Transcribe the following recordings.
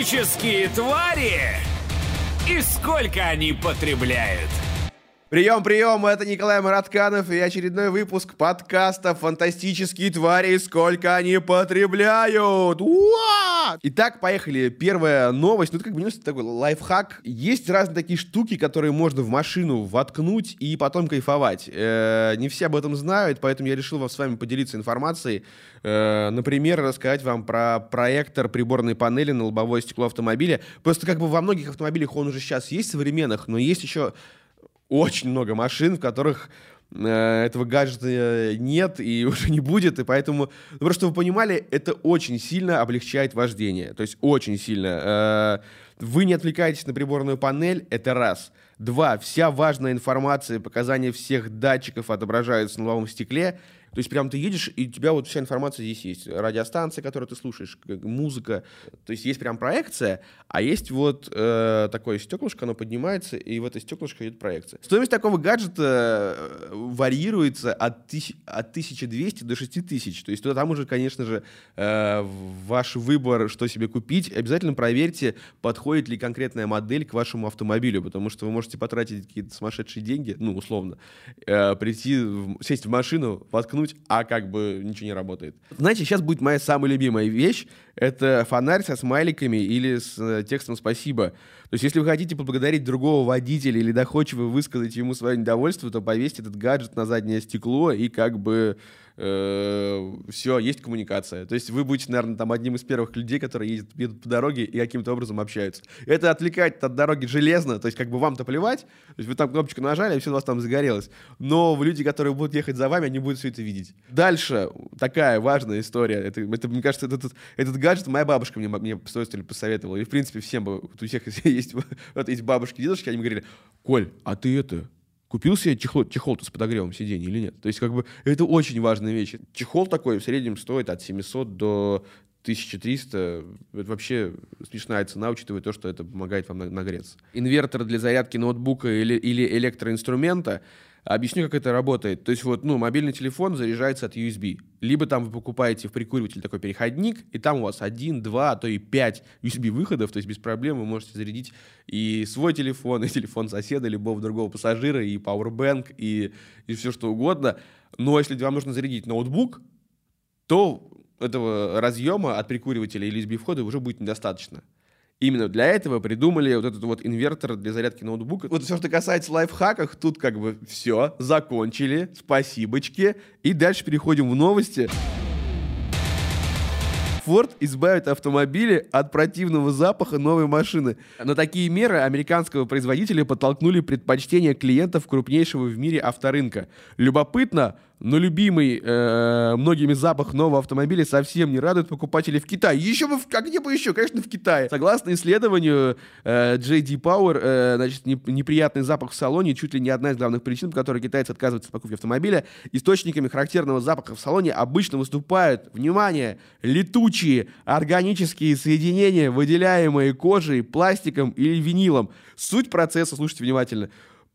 Фантастические твари и сколько они потребляют. Прием, прием, это Николай Маратканов и очередной выпуск подкаста «Фантастические твари, сколько они потребляют!» Уа! Итак, поехали. Первая новость, ну это как бы такой лайфхак. Есть разные такие штуки, которые можно в машину воткнуть и потом кайфовать. Э, не все об этом знают, поэтому я решил с вами поделиться информацией. Э, например, рассказать вам про проектор приборной панели на лобовое стекло автомобиля. Просто как бы во многих автомобилях он уже сейчас есть современных, но есть еще очень много машин, в которых этого гаджета нет и уже не будет, и поэтому, ну, просто вы понимали, это очень сильно облегчает вождение, то есть очень сильно. Э, вы не отвлекаетесь на приборную панель, это раз. Два, вся важная информация, показания всех датчиков отображаются на лобовом стекле, то есть прям ты едешь, и у тебя вот вся информация здесь есть. Радиостанция, которую ты слушаешь, музыка. То есть есть прям проекция, а есть вот э, такое стеклышко, оно поднимается, и в это стеклышко идет проекция. Стоимость такого гаджета э, варьируется от, тысяч, от 1200 до 6000. То есть туда, там уже, конечно же, э, ваш выбор, что себе купить. Обязательно проверьте, подходит ли конкретная модель к вашему автомобилю, потому что вы можете потратить какие-то сумасшедшие деньги, ну, условно, э, прийти, сесть в машину, воткнуть а как бы ничего не работает. Знаете, сейчас будет моя самая любимая вещь. Это фонарь со смайликами или с э, текстом «спасибо». То есть, если вы хотите поблагодарить другого водителя или доходчиво высказать ему свое недовольство, то повесьте этот гаджет на заднее стекло и как бы все, есть коммуникация. То есть вы будете, наверное, там одним из первых людей, которые ездят, едут по дороге и каким-то образом общаются. Это отвлекает от дороги железно, то есть как бы вам-то плевать, то есть вы там кнопочку нажали, и все у вас там загорелось. Но люди, которые будут ехать за вами, они будут все это видеть. Дальше такая важная история. Это, это мне кажется, этот, этот гаджет моя бабушка мне, мне посоветовала. И, в принципе, всем бы, у всех есть, вот эти бабушки, дедушки, они говорили, Коль, а ты это, Купил себе чехол, чехол с подогревом сиденья или нет? То есть, как бы, это очень важная вещь. Чехол такой в среднем стоит от 700 до 1300. Это вообще смешная цена, учитывая то, что это помогает вам нагреться. Инвертор для зарядки ноутбука или, или электроинструмента — Объясню, как это работает. То есть вот, ну, мобильный телефон заряжается от USB. Либо там вы покупаете в прикуриватель такой переходник, и там у вас один, два, а то и пять USB-выходов, то есть без проблем вы можете зарядить и свой телефон, и телефон соседа, любого другого пассажира, и Powerbank, и, и все что угодно. Но если вам нужно зарядить ноутбук, то этого разъема от прикуривателя или USB-входа уже будет недостаточно. Именно для этого придумали вот этот вот инвертор для зарядки ноутбука. Вот все, что касается лайфхаков, тут как бы все, закончили, спасибочки. И дальше переходим в новости. Ford избавит автомобили от противного запаха новой машины. На такие меры американского производителя подтолкнули предпочтение клиентов крупнейшего в мире авторынка. Любопытно, но любимый э, многими запах нового автомобиля совсем не радует покупателей в Китае. Еще бы, как где бы еще? Конечно, в Китае. Согласно исследованию э, JD Power, э, значит, не, неприятный запах в салоне чуть ли не одна из главных причин, по которой китайцы отказываются от покупки автомобиля. Источниками характерного запаха в салоне обычно выступают, внимание, летучие органические соединения, выделяемые кожей, пластиком или винилом. Суть процесса, слушайте внимательно,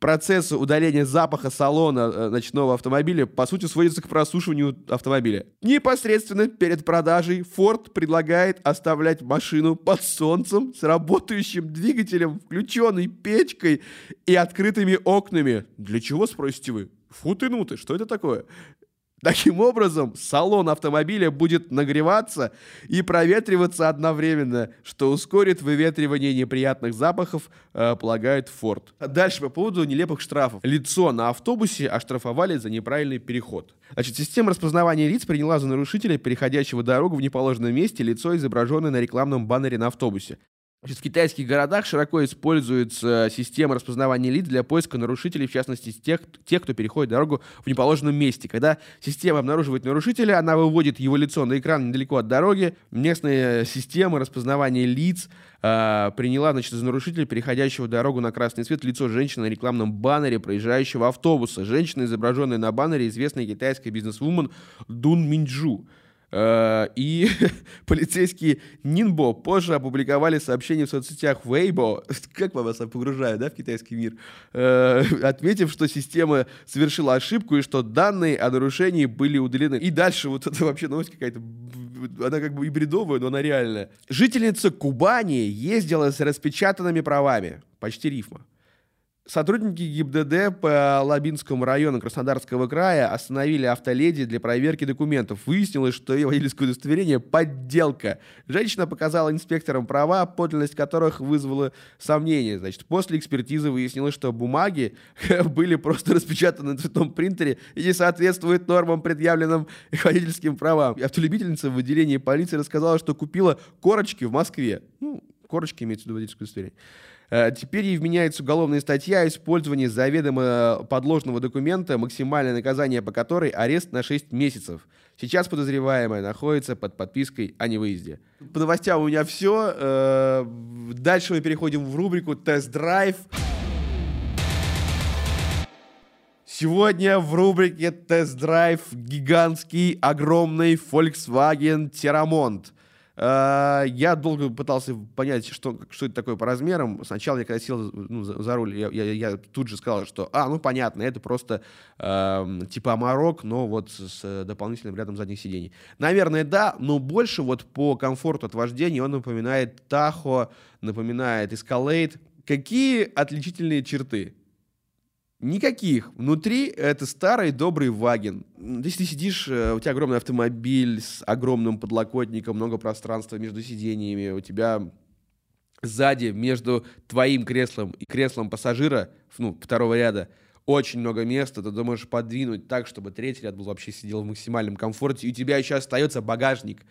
процесс удаления запаха салона э, ночного автомобиля, по сути, сводится к просушиванию автомобиля. Непосредственно перед продажей Ford предлагает оставлять машину под солнцем с работающим двигателем, включенной печкой и открытыми окнами. Для чего, спросите вы? Фу ты, ну ты, что это такое? Таким образом, салон автомобиля будет нагреваться и проветриваться одновременно, что ускорит выветривание неприятных запахов, э, полагает Ford. Дальше по поводу нелепых штрафов. Лицо на автобусе оштрафовали за неправильный переход. Значит, система распознавания лиц приняла за нарушителя, переходящего дорогу в неположенном месте, лицо, изображенное на рекламном баннере на автобусе. В китайских городах широко используется система распознавания лиц для поиска нарушителей, в частности, тех, тех, кто переходит дорогу в неположенном месте. Когда система обнаруживает нарушителя, она выводит его лицо на экран недалеко от дороги. Местная система распознавания лиц э, приняла, значит, за нарушителя, переходящего дорогу на красный свет, лицо женщины на рекламном баннере проезжающего автобуса. Женщина, изображенная на баннере, известная китайская бизнесвумен Дун Минджу. Э, и полицейские Нинбо позже опубликовали сообщение в соцсетях Weibo, как мы вас погружают, да, в китайский мир, э, отметив, что система совершила ошибку и что данные о нарушении были удалены. И дальше вот это вообще новость какая-то, она как бы и бредовая, но она реальная. Жительница Кубани ездила с распечатанными правами, почти рифма. Сотрудники ГИБДД по Лабинскому району Краснодарского края остановили автоледи для проверки документов. Выяснилось, что ее водительское удостоверение – подделка. Женщина показала инспекторам права, подлинность которых вызвала сомнения. Значит, после экспертизы выяснилось, что бумаги были просто распечатаны на цветном принтере и не соответствуют нормам, предъявленным водительским правам. Автолюбительница в отделении полиции рассказала, что купила корочки в Москве. Ну, корочки имеется в виду водительское удостоверение. Э, теперь ей вменяется уголовная статья использование заведомо подложного документа, максимальное наказание по которой арест на 6 месяцев. Сейчас подозреваемая находится под подпиской о невыезде. По новостям у меня все. Э, дальше мы переходим в рубрику «Тест-драйв». Сегодня в рубрике «Тест-драйв» гигантский, огромный Volkswagen Teramont. А, я долго пытался понять, что, что это такое по размерам. Сначала я когда сел ну, за, за руль, я, я, я тут же сказал, что, а, ну понятно, это просто э, типа Амарок, но вот с, дополнительным рядом задних сидений. Наверное, да, но больше вот по комфорту от вождения он напоминает Tahoe, напоминает Escalade. Какие отличительные черты? Никаких. Внутри это старый добрый ваген. Если ты сидишь, э, у тебя огромный автомобиль с огромным подлокотником, много пространства между сидениями, у тебя сзади между твоим креслом и креслом пассажира, ну, второго ряда, очень много места, ты можешь подвинуть так, чтобы третий ряд был вообще сидел в максимальном комфорте, и у тебя еще остается багажник.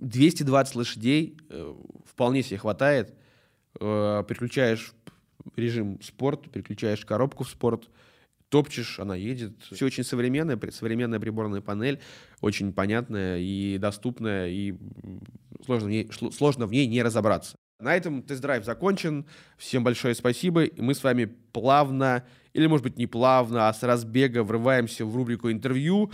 220 лошадей э, вполне себе хватает. Э, переключаешь режим спорт, переключаешь коробку в спорт, топчешь, она едет. Все очень современное, современная приборная панель, очень понятная и доступная, и сложно в ней, сложно в ней не разобраться. На этом тест-драйв закончен. Всем большое спасибо. И мы с вами плавно, или, может быть, не плавно, а с разбега врываемся в рубрику интервью.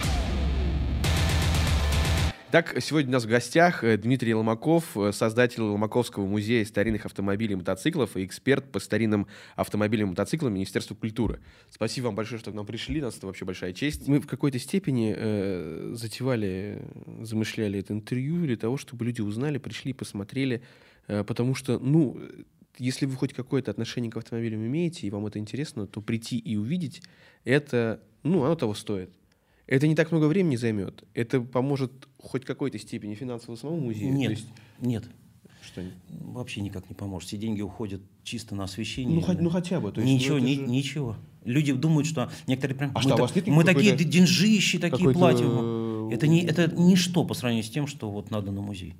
Так, сегодня у нас в гостях э, Дмитрий Ломаков, э, создатель Ломаковского музея старинных автомобилей и мотоциклов и эксперт по старинным автомобилям и мотоциклам Министерства культуры. Спасибо вам большое, что к нам пришли, нас это вообще большая честь. Мы в какой-то степени э, затевали, замышляли это интервью для того, чтобы люди узнали, пришли, посмотрели, э, потому что, ну, если вы хоть какое-то отношение к автомобилям имеете, и вам это интересно, то прийти и увидеть, это, ну, оно того стоит. Это не так много времени займет. Это поможет хоть какой-то степени финансово самому музею. Нет, есть... нет. Что? Вообще никак не поможет. Все деньги уходят чисто на освещение. Ну, хоть, ну хотя бы. То есть, ничего, ну, ни, же... ничего. Люди думают, что некоторые прям. А мы, что, та, мы такие деньжищи, такие платим. Это не это ничто по сравнению с тем, что вот надо на музей.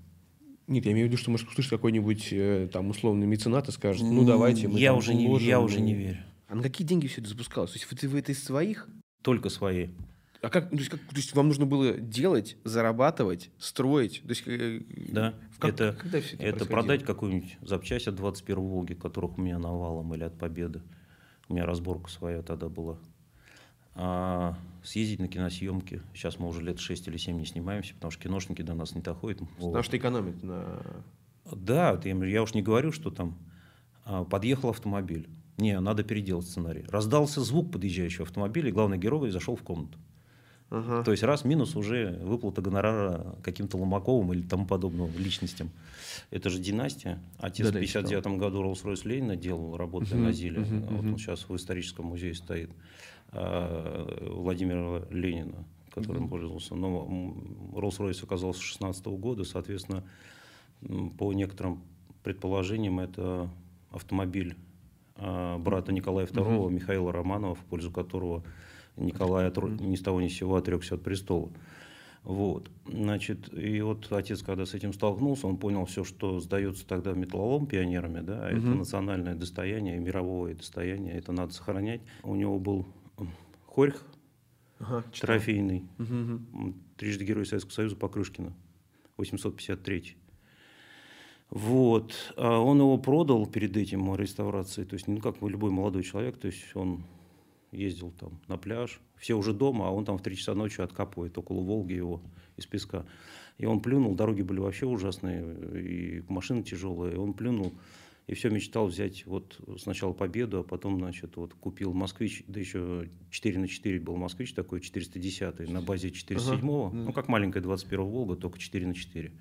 Нет, я имею в виду, что может услышать какой-нибудь э, там условный меценат и скажет, ну давайте мы я уже не, Я уже не верю. А на какие деньги все это запускалось? То есть вы, вы это из своих? Только свои. А как, то есть, как, то есть вам нужно было делать, зарабатывать, строить? То есть, э, да, как, это, когда все это, это продать какую-нибудь запчасть от 21 Волги, которых у меня навалом, или от Победы. У меня разборка своя тогда была. А, съездить на киносъемки. Сейчас мы уже лет 6 или 7 не снимаемся, потому что киношники до нас не доходят. Потому что экономят на... Да, я, я уж не говорю, что там а, подъехал автомобиль. Не, надо переделать сценарий. Раздался звук подъезжающего автомобиля, и главный герой зашел в комнату. Ага. То есть раз минус уже выплата гонорара каким-то Ломаковым или тому подобным личностям. Это же династия. Отец да, в 59 году Роллс-Ройс Ленина делал, работая угу, на Зиле. Угу, вот угу. он сейчас в историческом музее стоит. А, Владимира Ленина, которым угу. пользовался. Но Роллс-Ройс оказался с 16 года, соответственно, по некоторым предположениям, это автомобиль а, брата Николая II, угу. Михаила Романова, в пользу которого Николай от, ни с того ни с сего отрекся от престола. Вот. Значит, и вот отец, когда с этим столкнулся, он понял все, что сдается тогда металлолом пионерами, да, угу. это национальное достояние, мировое достояние, это надо сохранять. У него был хорьх ага, трофейный, угу. трижды Герой Советского Союза Покрышкина, 853 вот. А он его продал перед этим реставрацией. То есть, ну, как любой молодой человек, то есть он ездил там на пляж. Все уже дома, а он там в 3 часа ночи откапывает около Волги его из песка. И он плюнул, дороги были вообще ужасные, и машины тяжелые. И он плюнул и все мечтал взять вот сначала Победу, а потом, значит, вот купил Москвич, да еще 4 на 4 был Москвич такой, 410 на базе 407, ага. ну, как маленькая 21 Волга, только 4 на 4.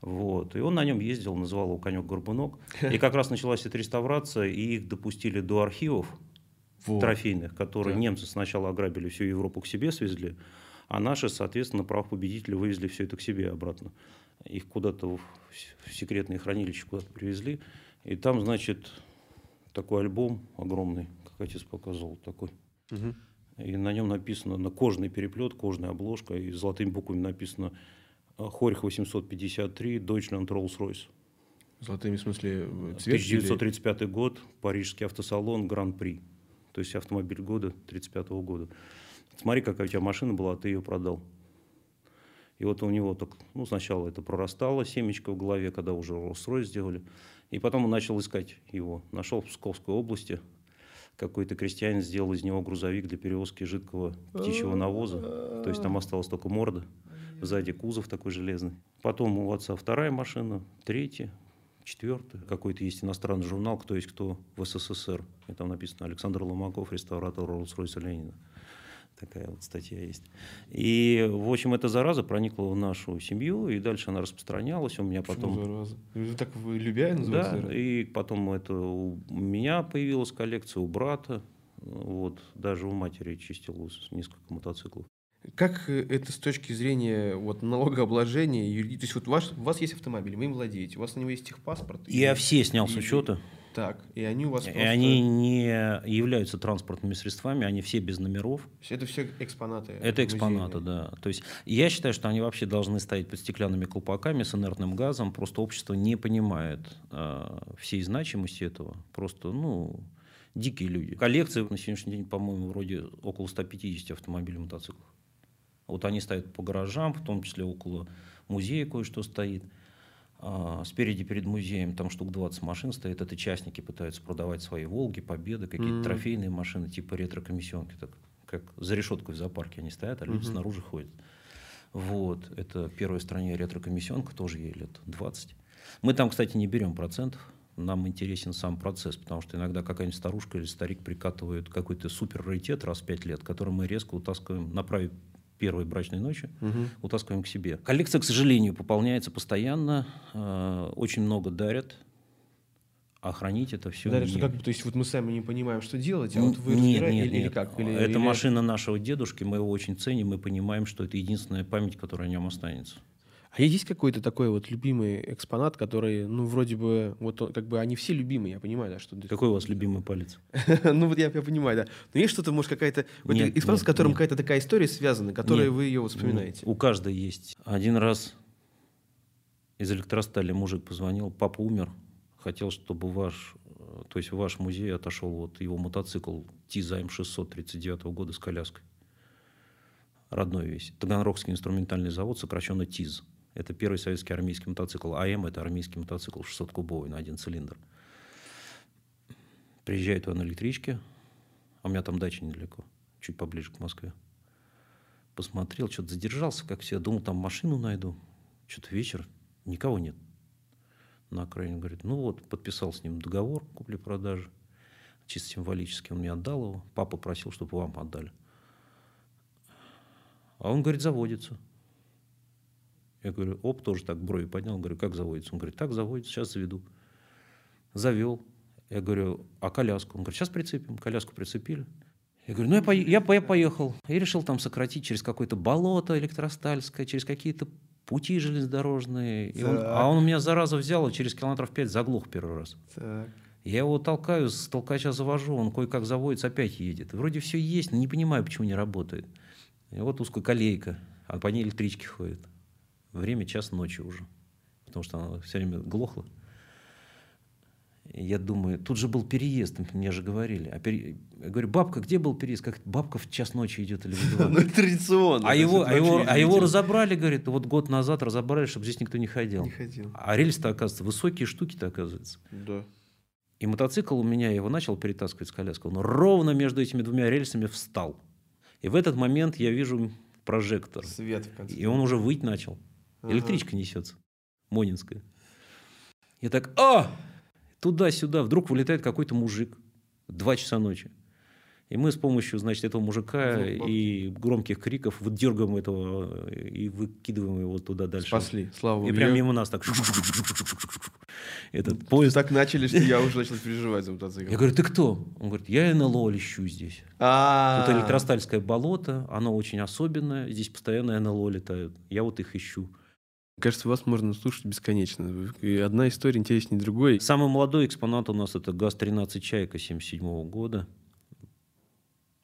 Вот. И он на нем ездил, называл его конек-горбунок. И как раз началась эта реставрация, и их допустили до архивов вот. трофейных, которые да. немцы сначала ограбили всю Европу к себе свезли, а наши, соответственно, прав победителя вывезли все это к себе обратно. Их куда-то в секретные хранилища куда-то привезли. И там, значит, такой альбом огромный, как отец показывал, такой. Угу. И на нем написано, на кожный переплет, кожная обложка, и золотыми буквами написано Хорих 853, Deutschland Rolls-Royce. Золотыми в смысле цвет? 1935 или... год, Парижский автосалон, Гран-при. То есть автомобиль года 1935 года. Смотри, какая у тебя машина была, ты ее продал. И вот у него так, ну, сначала это прорастало, семечко в голове, когда уже Rolls-Royce сделали. И потом он начал искать его. Нашел в Псковской области. Какой-то крестьянин сделал из него грузовик для перевозки жидкого птичьего навоза. То есть там осталась только морда. Сзади кузов такой железный. Потом у отца вторая машина, третья, четвертая. Какой-то есть иностранный журнал «Кто есть кто в СССР». И там написано «Александр Ломаков, реставратор Роллс-Ройса Ленина». Такая вот статья есть. И, в общем, эта зараза проникла в нашу семью, и дальше она распространялась. У меня потом... Почему зараза? Вы так вы любя называете? Да, и потом это у меня появилась коллекция, у брата. Вот, даже у матери чистил несколько мотоциклов. Как э, это с точки зрения вот, налогообложения? То есть вот ваш, у вас есть автомобиль, вы им владеете, у вас на него есть техпаспорт? Я и, все снял и, с учета. Так, и они у вас И просто... они не являются транспортными средствами, они все без номеров. Это все экспонаты? Это экспонаты, да. То есть я считаю, что они вообще должны стоять под стеклянными колпаками с инертным газом. Просто общество не понимает э, всей значимости этого. Просто, ну, дикие люди. Коллекция на сегодняшний день, по-моему, вроде около 150 автомобилей мотоциклов. Вот они стоят по гаражам, в том числе около музея кое-что стоит. А, спереди перед музеем там штук 20 машин стоит. Это частники пытаются продавать свои «Волги», «Победы», какие-то mm-hmm. трофейные машины типа ретро-комиссионки. Так, как за решеткой в зоопарке они стоят, а люди mm-hmm. снаружи ходят. Вот, это первая стране ретро-комиссионка, тоже ей лет 20. Мы там, кстати, не берем процентов. Нам интересен сам процесс, потому что иногда какая-нибудь старушка или старик прикатывают какой-то супер раритет раз в пять лет, который мы резко утаскиваем, направив первой брачной ночи, угу. утаскиваем к себе. Коллекция, к сожалению, пополняется постоянно, э, очень много дарят, а хранить это все. Дарят, что как бы, то есть вот мы сами не понимаем, что делать, а вот вы нет, нет, или, нет. или как? Или, это или... машина нашего дедушки, мы его очень ценим, мы понимаем, что это единственная память, которая о нем останется. А есть какой-то такой вот любимый экспонат, который, ну, вроде бы, вот как бы они все любимые, я понимаю, да, что... Какой у вас любимый палец? ну, вот я, я понимаю, да. Но есть что-то, может, какая-то... Экспонат, с которым какая-то такая история связана, которой вы ее вспоминаете? У каждой есть. Один раз из электростали мужик позвонил, папа умер, хотел, чтобы ваш, то есть ваш музей отошел вот его мотоцикл Тизайм 639 года с коляской. Родной весь. Таганрогский инструментальный завод, сокращенно ТИЗ. Это первый советский армейский мотоцикл. АМ – это армейский мотоцикл 600-кубовый на один цилиндр. Приезжает он на электричке, а у меня там дача недалеко, чуть поближе к Москве. Посмотрел, что-то задержался, как все. Думал, там машину найду. Что-то вечер, никого нет. На окраине говорит, ну вот, подписал с ним договор купли-продажи. Чисто символически он мне отдал его. Папа просил, чтобы вам отдали. А он, говорит, заводится. Я говорю, оп, тоже так брови поднял. Говорю, как заводится? Он говорит, так заводится, сейчас заведу. Завел. Я говорю, а коляску? Он говорит, сейчас прицепим. Коляску прицепили. Я говорю, ну я, по, я, я поехал. И решил там сократить через какое-то болото электростальское, через какие-то пути железнодорожные. И он, а он у меня зараза взял и через километров пять заглох первый раз. Так. Я его толкаю, с толкача завожу, он кое-как заводится, опять едет. Вроде все есть, но не понимаю, почему не работает. И вот узкая колейка, а по ней электрички ходят. Время час ночи уже, потому что она все время глохла. Я думаю, тут же был переезд, мне же говорили. А пере... Я говорю, бабка, где был переезд? Как бабка в час ночи идет или в Ну, традиционно. А его, а его, а его разобрали, говорит, вот год назад разобрали, чтобы здесь никто не ходил. Не ходил. А рельсы-то, оказывается, высокие штуки-то, оказывается. Да. И мотоцикл у меня, я его начал перетаскивать с коляской, он ровно между этими двумя рельсами встал. И в этот момент я вижу прожектор. Свет в конце. И он уже выть начал. Электричка несется. Монинская. Я так, а! Туда-сюда. Вдруг вылетает какой-то мужик. Два часа ночи. И мы с помощью, значит, этого мужика Звук и громких криков выдергиваем этого и выкидываем его туда дальше. Спасли, слава богу. И прям Я- мимо нас так... Этот поезд. Так начали, что я уже начал переживать за мотоцикл. Я говорю, ты кто? Он говорит, я НЛО лещу здесь. А, Тут электростальское болото, оно очень особенное, здесь постоянно НЛО летают. Я вот их ищу. Кажется, вас можно слушать бесконечно. И одна история интереснее другой. Самый молодой экспонат у нас это ГАЗ-13 «Чайка» 77 года.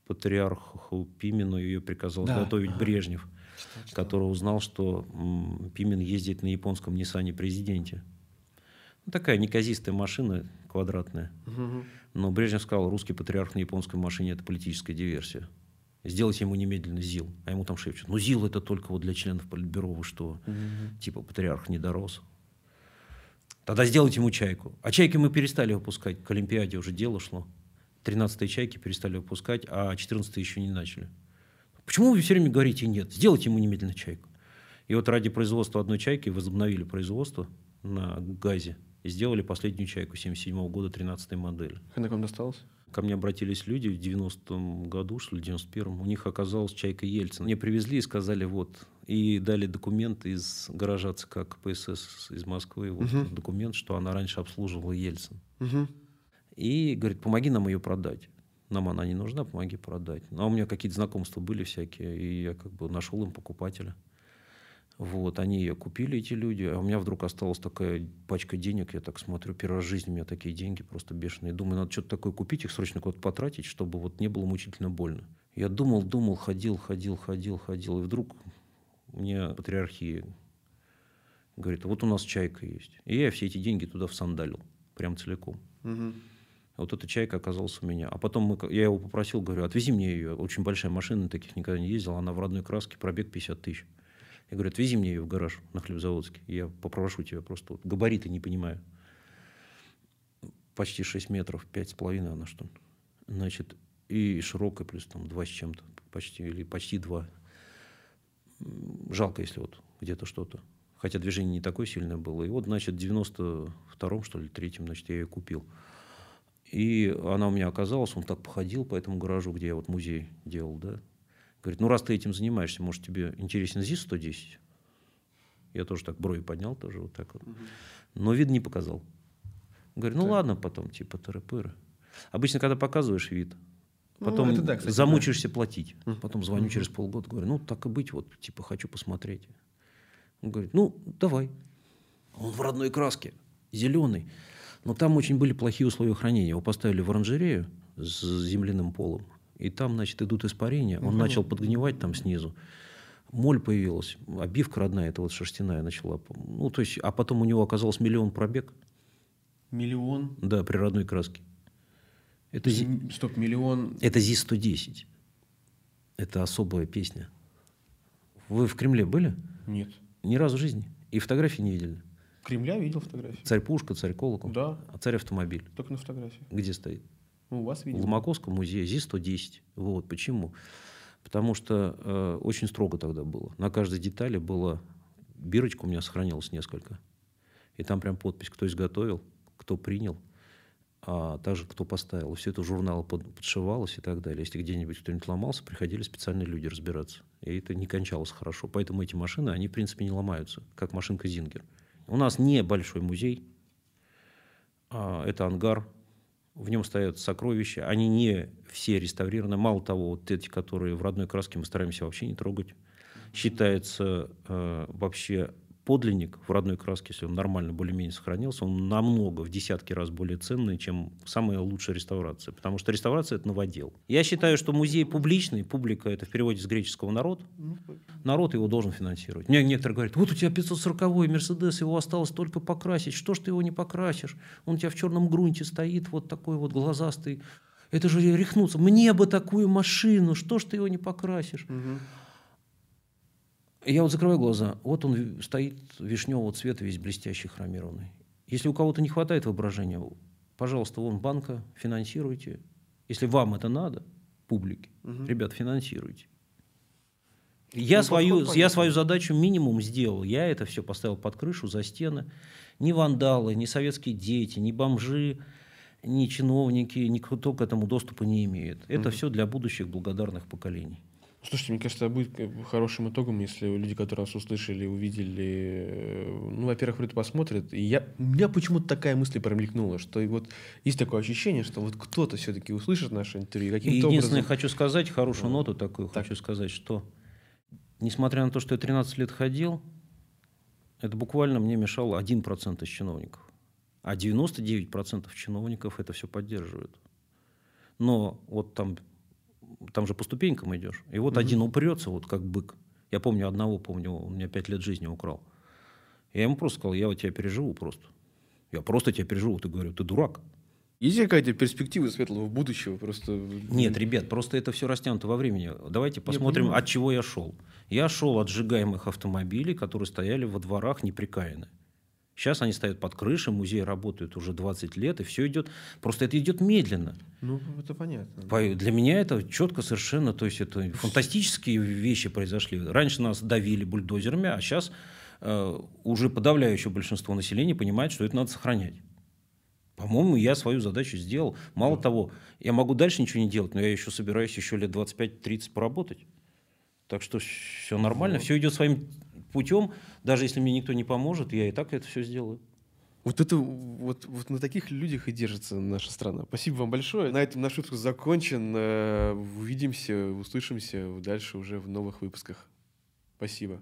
Патриарху Пимену ее приказал Да, готовить ага. Брежнев, который узнал, что м, Пимен ездит на японском Ниссане Президенте. Ну, такая неказистая машина квадратная. Мгм. Но Брежнев сказал, русский патриарх на японской машине – это политическая диверсия. Сделайте ему немедленно ЗИЛ. А ему там шепчут, ну ЗИЛ это только вот для членов Политбюро, вы что? Мгм. Типа патриарх не дорос. Тогда сделайте ему чайку. А чайки мы перестали выпускать. К Олимпиаде уже дело шло. 13 чайки перестали выпускать, а 14 еще не начали. Почему вы все время говорите нет? Сделайте ему немедленно чайку. И вот ради производства одной чайки возобновили производство на газе и сделали последнюю чайку 77 года 13 модели. Как она к вам досталась? Ко мне обратились люди в 90-м году, что ли, в 91-м. У них оказалась чайка Ельцин. Мне привезли и сказали, вот, и дали документ из гаража ЦК КПСС из Москвы. Вот Мгм. документ, что она раньше обслуживала Ельцин. Мгм. И говорит, помоги нам ее продать. Нам она не нужна, помоги продать. Ну, а у меня какие-то знакомства были всякие, и я как бы нашел им покупателя. Вот, они ее купили, эти люди, а у меня вдруг осталась такая пачка денег, я так смотрю, первый раз в жизни у меня такие деньги просто бешеные. Думаю, надо что-то такое купить, их срочно куда-то потратить, чтобы вот не было мучительно больно. Я думал, думал, ходил, ходил, ходил, ходил, и вдруг мне патриархия говорит, вот у нас чайка есть. И я все эти деньги туда всандалил, прям целиком. Мгм. Вот эта чайка оказалась у меня. А потом мы, я его попросил, говорю, отвези мне ее. Очень большая машина, на таких никогда не ездил. Она в родной краске, пробег 50 тысяч. Я говорю, отвези мне ее в гараж на Хлебзаводске. Я попрошу тебя просто. Вот, габариты не понимаю. Почти 6 метров, 5,5 она что ли. Значит, и широкая, плюс там 2 с чем-то. Почти, или почти 2. Жалко, если вот где-то что-то. Хотя движение не такое сильное было. И вот, значит, в 92-м, что ли, третьем, значит, я ее купил. И она у меня оказалась, он так походил по этому гаражу, где я вот музей делал, да. Говорит, ну раз ты этим занимаешься, может тебе интересен ЗИС-110? Я тоже так брови поднял, тоже вот так вот. Но вид не показал. Говорю, ну Так. ладно, потом типа тыры-пыры. Обычно, когда показываешь вид, Ну, потом это да, кстати, замучаешься платить. Мгм. Потом звоню через полгода, говорю, ну так и быть, вот типа хочу посмотреть. Он говорит, ну давай. Он в родной краске, зеленый. Но там очень были плохие условия хранения. Его поставили в оранжерею с земляным полом. И там, значит, идут испарения. Он Мгм. начал подгнивать там снизу. Моль появилась. Обивка родная, это вот шерстяная начала. Ну, то есть, а потом у него оказалось миллион пробег. Миллион. Да, при родной краске. Это, Стоп, миллион. это ЗИС-110. Это особая песня. Вы в Кремле были? Нет. Ни разу в жизни. И фотографии не видели. Кремля видел фотографии? Царь-пушка, царь-колокол. Да, А царь-автомобиль. только на фотографии. Где стоит? Ну, у вас В видел. Ломаковском музее ЗИС-110. Вот почему. Потому что э, очень строго тогда было. На каждой детали была бирочка у меня сохранилась несколько. И там прям подпись, кто изготовил, кто принял, а также кто поставил. Все это в журнал под- подшивалось и так далее. Если где-нибудь кто-нибудь ломался, приходили специальные люди разбираться. И это не кончалось хорошо. Поэтому эти машины, они, в принципе, не ломаются, как машинка Зингер. У нас небольшой музей. А, это ангар. В нем стоят сокровища. Они не все реставрированы. Мало того, вот эти, которые в родной краске, мы стараемся вообще не трогать. Считается э, вообще подлинник в родной краске, если он нормально более-менее сохранился, он намного, в десятки раз более ценный, чем самая лучшая реставрация. Потому что реставрация – это новодел. Я считаю, что музей публичный, публика – это в переводе с греческого народ, Ну, народ его должен финансировать. Мне некоторые говорят, вот у тебя 540-й Мерседес, его осталось только покрасить, что ж ты его не покрасишь? Он у тебя в черном грунте стоит, вот такой вот глазастый. Это же рехнуться. Мне бы такую машину, что ж ты его не покрасишь? мгм. Я вот закрываю глаза, вот он стоит вишневого цвета, весь блестящий, хромированный. Если у кого-то не хватает воображения, пожалуйста, вон банка, финансируйте. Если вам это надо, публике, угу. ребят, финансируйте. Я, ну, свою, я свою задачу минимум сделал. Я это все поставил под крышу, за стены. Ни вандалы, ни советские дети, ни бомжи, ни чиновники, никто к этому доступа не имеет. Это угу. все для будущих благодарных поколений. Слушайте, мне кажется, будет хорошим итогом, если люди, которые нас услышали, увидели, э, ну, во-первых, это посмотрят. И я, у меня почему-то такая мысль промелькнула, что вот есть такое ощущение, что вот кто-то все-таки услышит наше интервью. Каким-то Единственное, образом... хочу сказать, хорошую да. ноту такую так. хочу сказать, что несмотря на то, что я 13 лет ходил, это буквально мне мешало 1% из чиновников. А 99% чиновников это все поддерживают. Но вот там там же по ступенькам идешь. И вот mm-hmm. один упрется, вот как бык. Я помню одного, помню, он у меня пять лет жизни украл. Я ему просто сказал, я вот тебя переживу просто. Я просто тебя переживу. Ты говорю, ты дурак. Есть какая-то перспектива светлого будущего? Просто... Нет, ребят, просто это все растянуто во времени. Давайте посмотрим, от чего я шел. Я шел от сжигаемых автомобилей, которые стояли во дворах неприкаянные. Сейчас они стоят под крышей, музей работает уже 20 лет, и все идет. Просто это идет медленно. Ну, это понятно. Для меня это четко совершенно, то есть это фантастические вещи произошли. Раньше нас давили бульдозерами, а сейчас э, уже подавляющее большинство населения понимает, что это надо сохранять. По-моему, я свою задачу сделал. Мало да. того, я могу дальше ничего не делать, но я еще собираюсь еще лет 25-30 поработать. Так что все нормально, вот. все идет своим путем, даже если мне никто не поможет, я и так это все сделаю. Вот это вот, вот на таких людях и держится наша страна. Спасибо вам большое. На этом наш выпуск закончен. Э, увидимся, услышимся дальше уже в новых выпусках. Спасибо.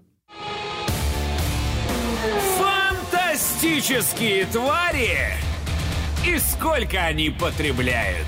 Фантастические твари! И сколько они потребляют?